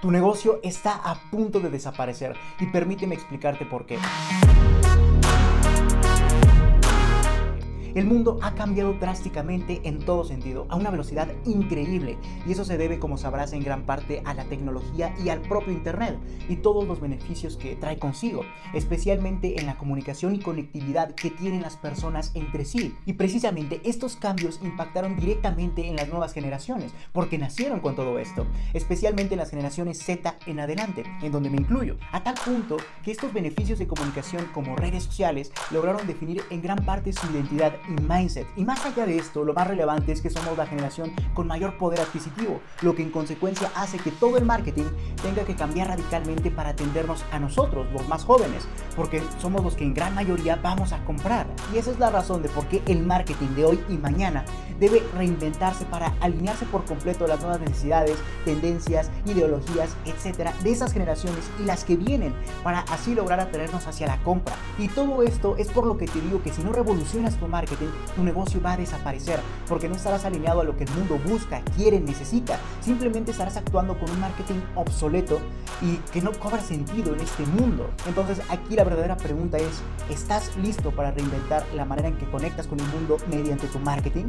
Tu negocio está a punto de desaparecer y permíteme explicarte por qué. El mundo ha cambiado drásticamente en todo sentido, a una velocidad increíble, y eso se debe, como sabrás, en gran parte a la tecnología y al propio Internet, y todos los beneficios que trae consigo, especialmente en la comunicación y conectividad que tienen las personas entre sí. Y precisamente estos cambios impactaron directamente en las nuevas generaciones, porque nacieron con todo esto, especialmente en las generaciones Z en adelante, en donde me incluyo, a tal punto que estos beneficios de comunicación como redes sociales lograron definir en gran parte su identidad y mindset. Y más allá de esto, lo más relevante es que somos la generación con mayor poder adquisitivo, lo que en consecuencia hace que todo el marketing tenga que cambiar radicalmente para atendernos a nosotros, los más jóvenes, porque somos los que en gran mayoría vamos a comprar. Y esa es la razón de por qué el marketing de hoy y mañana debe reinventarse para alinearse por completo a las nuevas necesidades, tendencias, ideologías, etcétera, de esas generaciones y las que vienen, para así lograr atraernos hacia la compra. Y todo esto es por lo que te digo que si no revolucionas tu marketing, tu negocio va a desaparecer porque no estarás alineado a lo que el mundo busca, quiere, necesita. Simplemente estarás actuando con un marketing obsoleto y que no cobra sentido en este mundo. Entonces aquí la verdadera pregunta es, ¿estás listo para reinventar la manera en que conectas con el mundo mediante tu marketing?